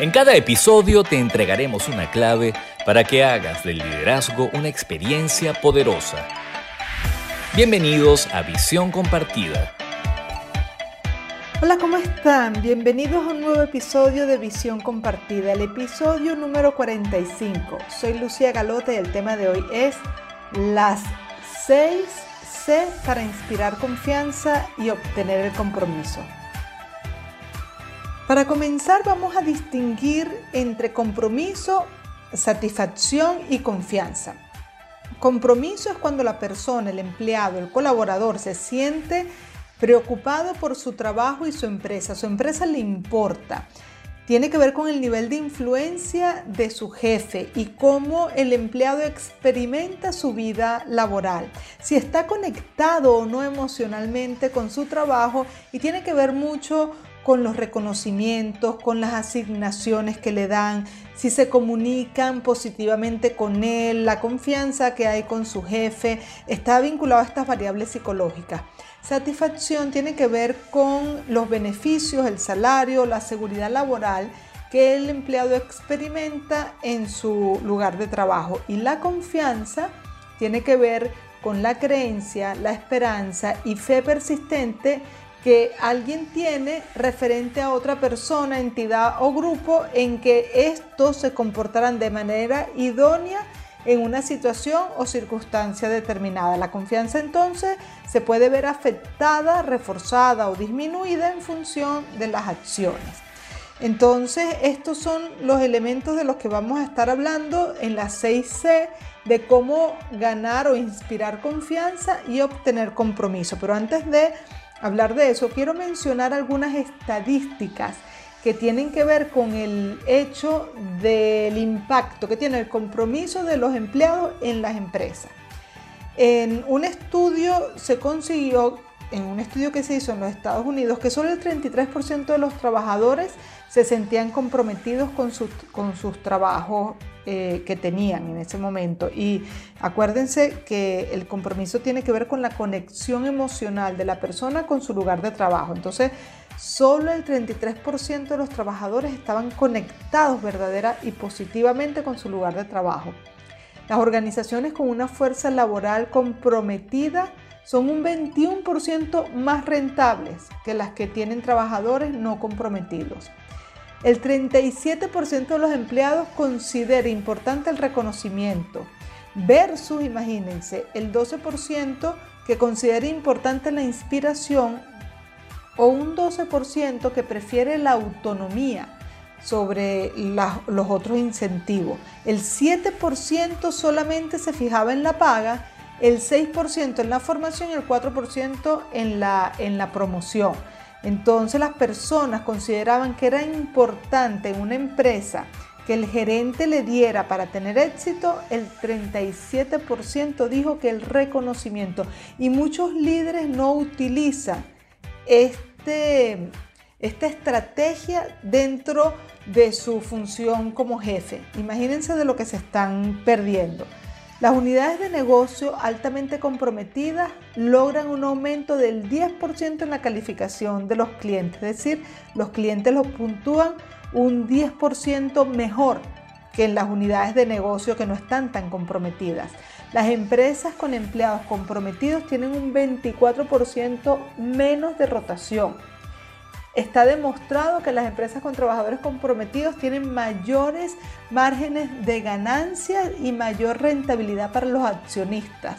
En cada episodio te entregaremos una clave para que hagas del liderazgo una experiencia poderosa. Bienvenidos a Visión Compartida. Hola, ¿cómo están? Bienvenidos a un nuevo episodio de Visión Compartida, el episodio número 45. Soy Lucía Galote y el tema de hoy es las 6 C para inspirar confianza y obtener el compromiso. Para comenzar vamos a distinguir entre compromiso, satisfacción y confianza. Compromiso es cuando la persona, el empleado, el colaborador se siente preocupado por su trabajo y su empresa. Su empresa le importa. Tiene que ver con el nivel de influencia de su jefe y cómo el empleado experimenta su vida laboral. Si está conectado o no emocionalmente con su trabajo y tiene que ver mucho con los reconocimientos, con las asignaciones que le dan, si se comunican positivamente con él, la confianza que hay con su jefe, está vinculado a estas variables psicológicas. Satisfacción tiene que ver con los beneficios, el salario, la seguridad laboral que el empleado experimenta en su lugar de trabajo. Y la confianza tiene que ver con la creencia, la esperanza y fe persistente que alguien tiene referente a otra persona, entidad o grupo en que estos se comportarán de manera idónea en una situación o circunstancia determinada. La confianza entonces se puede ver afectada, reforzada o disminuida en función de las acciones. Entonces, estos son los elementos de los que vamos a estar hablando en la 6C de cómo ganar o inspirar confianza y obtener compromiso. Pero antes de hablar de eso, quiero mencionar algunas estadísticas que tienen que ver con el hecho del impacto que tiene el compromiso de los empleados en las empresas. En un estudio se consiguió, en un estudio que se hizo en los Estados Unidos, que solo el 33% de los trabajadores se sentían comprometidos con, con sus trabajos eh, que tenían en ese momento. Y acuérdense que el compromiso tiene que ver con la conexión emocional de la persona con su lugar de trabajo. Entonces, solo el 33% de los trabajadores estaban conectados verdadera y positivamente con su lugar de trabajo. Las organizaciones con una fuerza laboral comprometida son un 21% más rentables que las que tienen trabajadores no comprometidos. El 37% de los empleados considera importante el reconocimiento versus, imagínense, el 12% que considera importante la inspiración o un 12% que prefiere la autonomía sobre los otros incentivos. El 7% solamente se fijaba en la paga, el 6% en la formación y el 4% en la, en la promoción. Entonces las personas consideraban que era importante en una empresa que el gerente le diera para tener éxito, el 37% dijo que el reconocimiento. Y muchos líderes no utilizan este, esta estrategia dentro de su función como jefe. Imagínense de lo que se están perdiendo. Las unidades de negocio altamente comprometidas logran un aumento del 10% en la calificación de los clientes, es decir, los clientes los puntúan un 10% mejor que en las unidades de negocio que no están tan comprometidas. Las empresas con empleados comprometidos tienen un 24% menos de rotación Está demostrado que las empresas con trabajadores comprometidos tienen mayores márgenes de ganancias y mayor rentabilidad para los accionistas.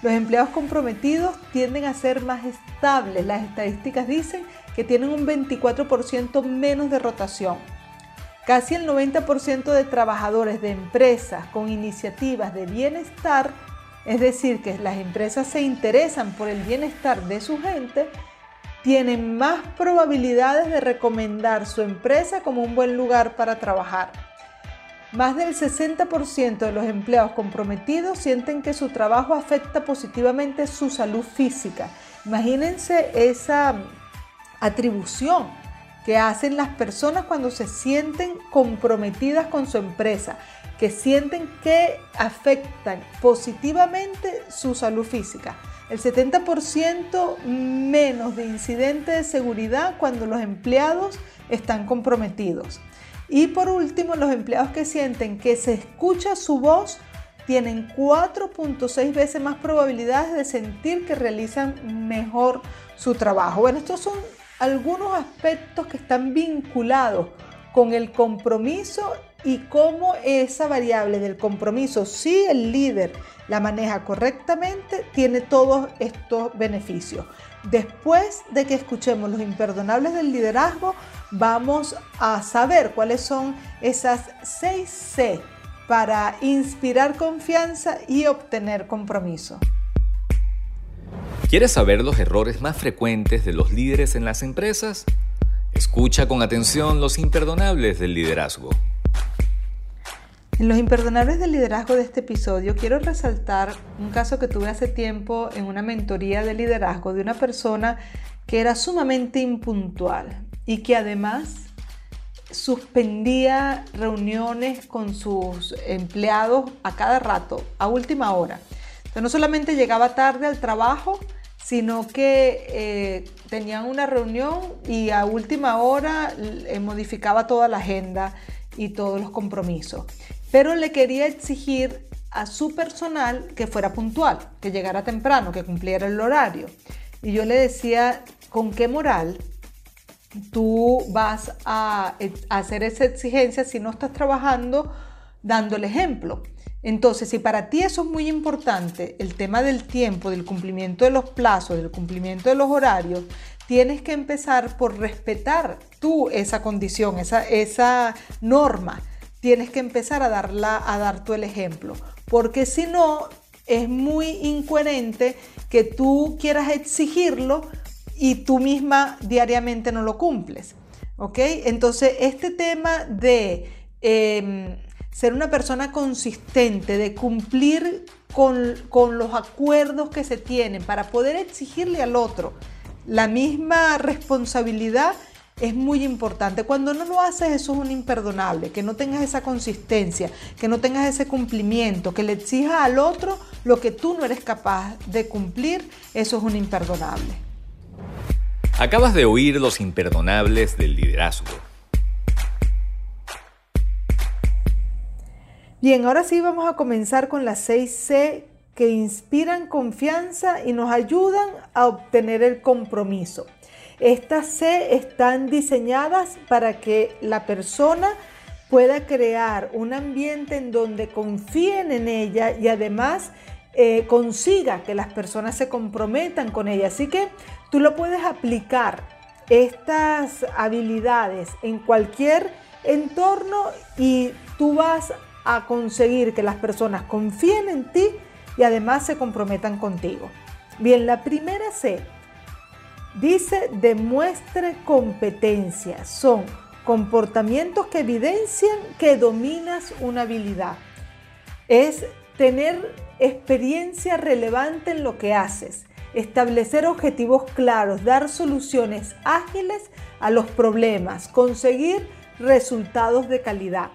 Los empleados comprometidos tienden a ser más estables. Las estadísticas dicen que tienen un 24% menos de rotación. Casi el 90% de trabajadores de empresas con iniciativas de bienestar, es decir, que las empresas se interesan por el bienestar de su gente, tienen más probabilidades de recomendar su empresa como un buen lugar para trabajar. Más del 60% de los empleados comprometidos sienten que su trabajo afecta positivamente su salud física. Imagínense esa atribución que hacen las personas cuando se sienten comprometidas con su empresa, que sienten que afectan positivamente su salud física el 70% menos de incidentes de seguridad cuando los empleados están comprometidos. Y por último, los empleados que sienten que se escucha su voz tienen 4.6 veces más probabilidades de sentir que realizan mejor su trabajo. Bueno, estos son algunos aspectos que están vinculados con el compromiso y cómo esa variable del compromiso, si el líder la maneja correctamente, tiene todos estos beneficios. Después de que escuchemos los imperdonables del liderazgo, vamos a saber cuáles son esas 6 C para inspirar confianza y obtener compromiso. ¿Quieres saber los errores más frecuentes de los líderes en las empresas? Escucha con atención los imperdonables del liderazgo. En los imperdonables del liderazgo de este episodio quiero resaltar un caso que tuve hace tiempo en una mentoría de liderazgo de una persona que era sumamente impuntual y que además suspendía reuniones con sus empleados a cada rato, a última hora. Entonces no solamente llegaba tarde al trabajo, sino que eh, tenían una reunión y a última hora eh, modificaba toda la agenda y todos los compromisos pero le quería exigir a su personal que fuera puntual, que llegara temprano, que cumpliera el horario. Y yo le decía, ¿con qué moral tú vas a, hacer esa exigencia si no estás trabajando dando el ejemplo? Entonces, si para ti eso es muy importante, el tema del tiempo, del cumplimiento de los plazos, del cumplimiento de los horarios, tienes que empezar por respetar tú esa condición, esa, esa norma tienes que empezar a, darla, a dar tú el ejemplo, porque si no, es muy incoherente que tú quieras exigirlo y tú misma diariamente no lo cumples. ¿Ok? Entonces, este tema de em, ser una persona consistente, de cumplir con, con los acuerdos que se tienen para poder exigirle al otro la misma responsabilidad, es muy importante. Cuando no lo haces, eso es un imperdonable, que no tengas esa consistencia, que no tengas ese cumplimiento, que le exijas al otro lo que tú no eres capaz de cumplir, eso es un imperdonable. Acabas de oír los imperdonables del liderazgo. Bien, ahora sí vamos a comenzar con las 6C que inspiran confianza y nos ayudan a obtener el compromiso. Estas C están diseñadas para que la persona pueda crear un ambiente en donde confíen en ella y además eh, consiga que las personas se comprometan con ella. Así que tú lo puedes aplicar estas habilidades en cualquier entorno y tú vas a conseguir que las personas confíen en ti y además se comprometan contigo. Bien, la primera C Dice, demuestre competencia. Son comportamientos que evidencian que dominas una habilidad. Es tener experiencia relevante en lo que haces, establecer objetivos claros, dar soluciones ágiles a los problemas, conseguir resultados de calidad.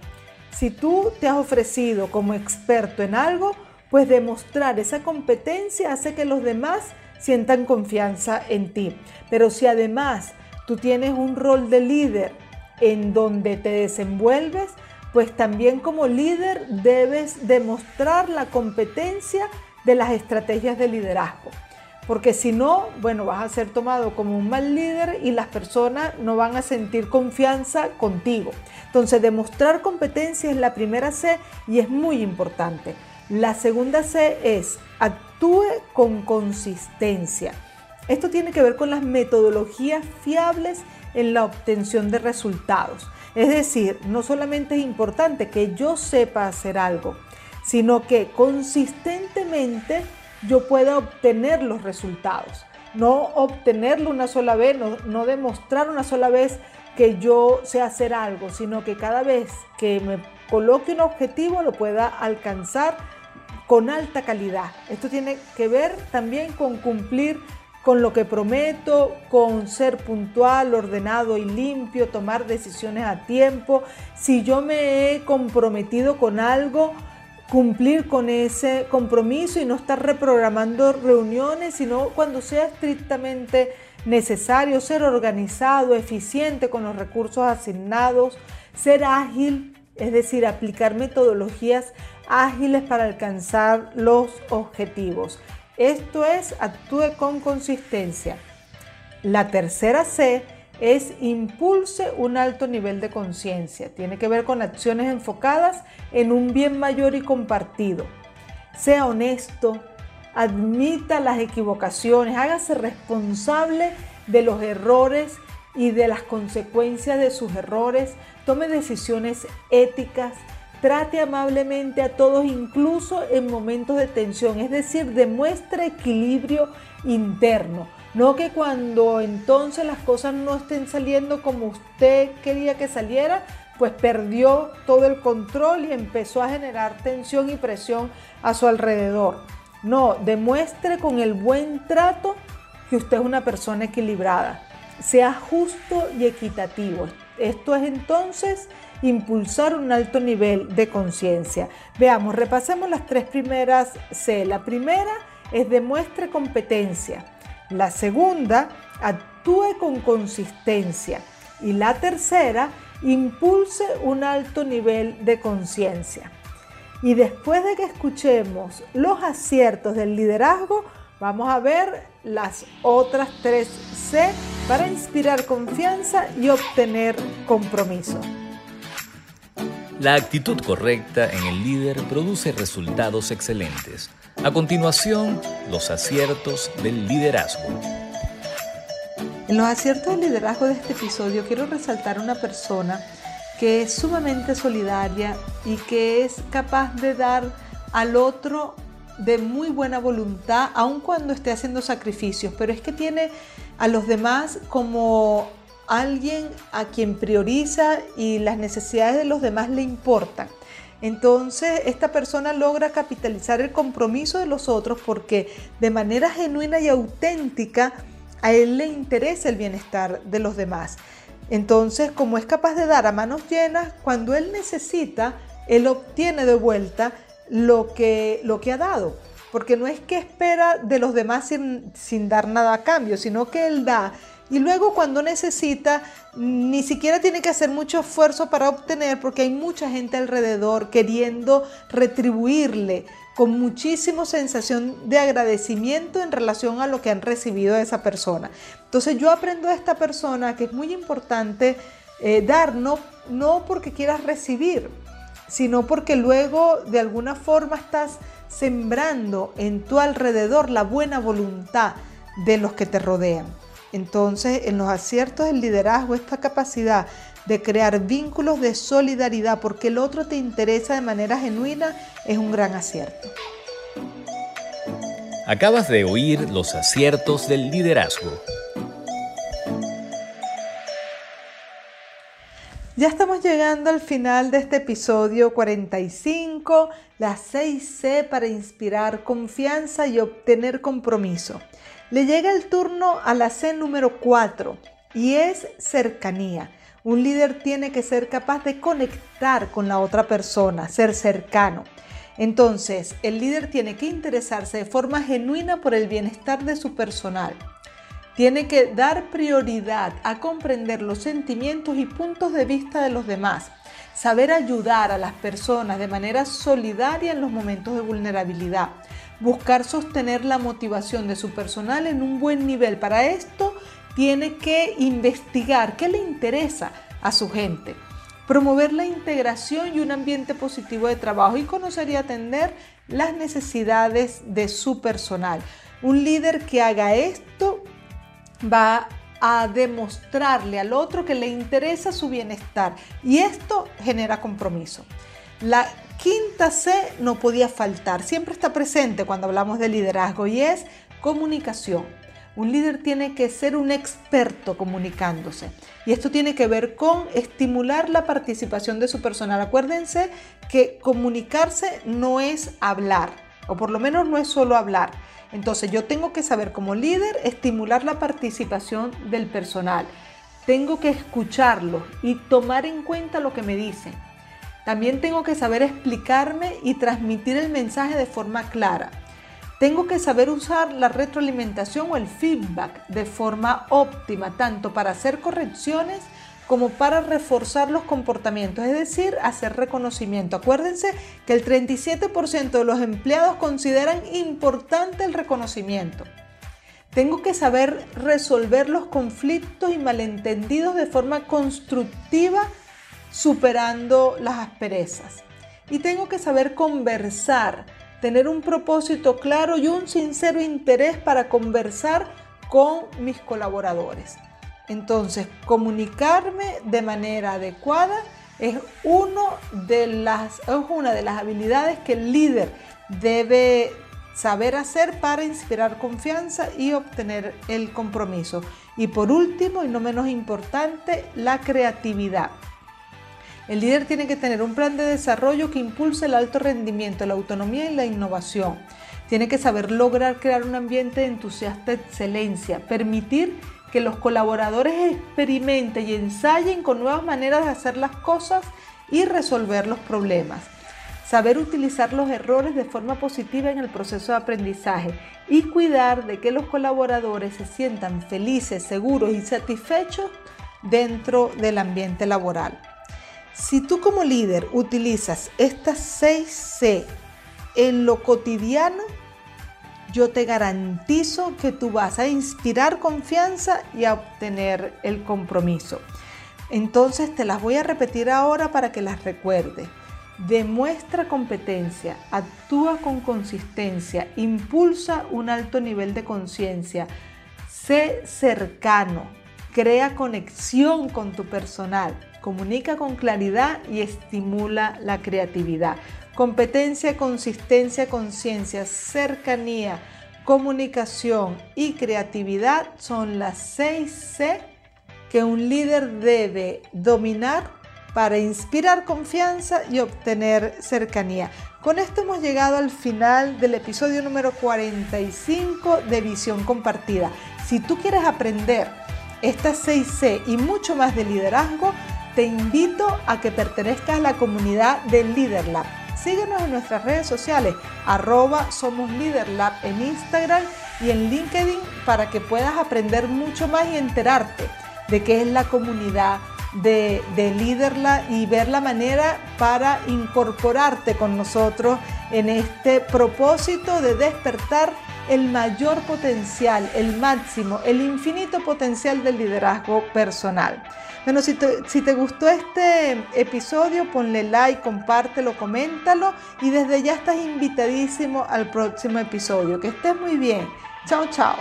Si tú te has ofrecido como experto en algo, pues demostrar esa competencia hace que los demás sientan confianza en ti. Pero si además tú tienes un rol de líder en donde te desenvuelves, pues también como líder debes demostrar la competencia de las estrategias de liderazgo. Porque si no, bueno, vas a ser tomado como un mal líder y las personas no van a sentir confianza contigo. Entonces, demostrar competencia es la primera C y es muy importante. La segunda C es actúe con consistencia. Esto tiene que ver con las metodologías fiables en la obtención de resultados. Es decir, no solamente es importante que yo sepa hacer algo, sino que consistentemente yo pueda obtener los resultados. No obtenerlo una sola vez, no, no demostrar una sola vez que yo sé hacer algo, sino que cada vez que me coloque un objetivo lo pueda alcanzar con alta calidad. Esto tiene que ver también con cumplir con lo que prometo, con ser puntual, ordenado y limpio, tomar decisiones a tiempo. Si yo me he comprometido con algo, cumplir con ese compromiso y no estar reprogramando reuniones, sino cuando sea estrictamente necesario, ser organizado, eficiente con los recursos asignados, Ser ágil, es decir, aplicar metodologías ágiles para alcanzar los objetivos. Esto es, actúe con consistencia. La tercera C es impulse un alto nivel de conciencia. Tiene que ver con acciones enfocadas en un bien mayor y compartido. Sea honesto, admita las equivocaciones, hágase responsable de los errores y de las consecuencias de sus errores, tome decisiones éticas, trate amablemente a todos, incluso en momentos de tensión, es decir, demuestre equilibrio interno. No que cuando entonces las cosas no estén saliendo como usted quería que saliera, pues perdió todo el control y empezó a generar tensión y presión a su alrededor. No, demuestre con el buen trato que usted es una persona equilibrada. Sea justo y equitativo. Esto es entonces impulsar un alto nivel de conciencia. Veamos, repasemos las tres primeras C. La primera es demuestre competencia. La segunda, actúe con consistencia. Y la tercera, impulse un alto nivel de conciencia. Y después de que escuchemos los aciertos del liderazgo, vamos a ver las otras tres C para inspirar confianza y obtener compromiso. La actitud correcta en el líder produce resultados excelentes. A continuación, los aciertos del liderazgo. En los aciertos del liderazgo de este episodio quiero resaltar una persona que es sumamente solidaria y que es capaz de dar al otro de muy buena voluntad, aun cuando esté haciendo sacrificios, pero es que tiene a los demás como alguien a quien prioriza y las necesidades de los demás le importan. Entonces, esta persona logra capitalizar el compromiso de los otros porque de manera genuina y auténtica a él le interesa el bienestar de los demás. Entonces, como es capaz de dar a manos llenas, cuando él necesita, él obtiene de vuelta lo que, lo que ha dado. Porque no es que espera de los demás sin, sin dar nada a cambio, sino que él da y luego cuando necesita, ni siquiera tiene que hacer mucho esfuerzo para obtener porque hay mucha gente alrededor queriendo retribuirle con muchísima sensación de agradecimiento en relación a lo que han recibido de esa persona. Entonces yo aprendo de esta persona que es muy importante eh, dar, no, no porque quieras recibir, sino porque luego de alguna forma estás sembrando en tu alrededor la buena voluntad de los que te rodean. Entonces, en los aciertos del liderazgo, esta capacidad de crear vínculos de solidaridad porque el otro te interesa de manera genuina es un gran acierto. Acabas de oír los aciertos del liderazgo. Ya estamos llegando al final de este episodio 45, las 6C para inspirar confianza y obtener compromiso. Le llega el turno a la C número 4 y es cercanía. Un líder tiene que ser capaz de conectar con la otra persona, ser cercano. Entonces, el líder tiene que interesarse de forma genuina por el bienestar de su personal. Tiene que dar prioridad a comprender los sentimientos y puntos de vista de los demás. Saber ayudar a las personas de manera solidaria en los momentos de vulnerabilidad buscar sostener la motivación de su personal en un buen nivel. Para esto tiene que investigar qué le interesa a su gente, promover la integración y un ambiente positivo de trabajo y conocer y atender las necesidades de su personal. Un líder que haga esto va a demostrarle al otro que le interesa su bienestar y esto genera compromiso. La quinta C no podía faltar, siempre está presente cuando hablamos de liderazgo y es comunicación. Un líder tiene que ser un experto comunicándose. Y esto tiene que ver con estimular la participación de su personal. Acuérdense que comunicarse no es hablar, o por lo menos no es solo hablar. Entonces yo tengo que saber como líder estimular la participación del personal. Tengo que escucharlo y tomar en cuenta lo que me dicen. También tengo que saber explicarme y transmitir el mensaje de forma clara. Tengo que saber usar la retroalimentación o el feedback de forma óptima, tanto para hacer correcciones como para reforzar los comportamientos, es decir, hacer reconocimiento. Acuérdense que el 37% de los empleados consideran importante el reconocimiento. Tengo que saber resolver los conflictos y malentendidos de forma constructiva, superando las asperezas. Y tengo que saber conversar, tener un propósito claro y un sincero interés para conversar con mis colaboradores. Entonces, comunicarme de manera adecuada es, uno de las, es una de las habilidades que el líder debe saber hacer para inspirar confianza y obtener el compromiso. Y por último, y no menos importante, la creatividad. El líder tiene que tener un plan de desarrollo que impulse el alto rendimiento, la autonomía y la innovación. Tiene que saber lograr crear un ambiente de entusiasta excelencia, permitir que los colaboradores experimenten y ensayen con nuevas maneras de hacer las cosas y resolver los problemas. Saber utilizar los errores de forma positiva en el proceso de aprendizaje y cuidar de que los colaboradores se sientan felices, seguros y satisfechos dentro del ambiente laboral. Si tú como líder utilizas estas 6 C en lo cotidiano, yo te garantizo que tú vas a inspirar confianza y a obtener el compromiso. Entonces te las voy a repetir ahora para que las recuerdes. Demuestra competencia, actúa con consistencia, impulsa un alto nivel de conciencia, sé cercano, crea conexión con tu personal, comunica con claridad y estimula la creatividad. Competencia, consistencia, conciencia, cercanía, comunicación y creatividad son las seis C que un líder debe dominar para inspirar confianza y obtener cercanía. Con esto hemos llegado al final del episodio número 45 de Visión Compartida. Si tú quieres aprender estas 6 C y mucho más de liderazgo, te invito a que pertenezcas a la comunidad de LeaderLab Síguenos en nuestras redes sociales, arroba Somos Lab en Instagram y en LinkedIn para que puedas aprender mucho más y enterarte de qué es la comunidad de, de LeaderLab y ver la manera para incorporarte con nosotros en este propósito de despertar el mayor potencial, el máximo, el infinito potencial del liderazgo personal. Bueno, si te, gustó este episodio, ponle like, compártelo, coméntalo y desde ya estás invitadísimo al próximo episodio. Que estés muy bien. Chao, chao.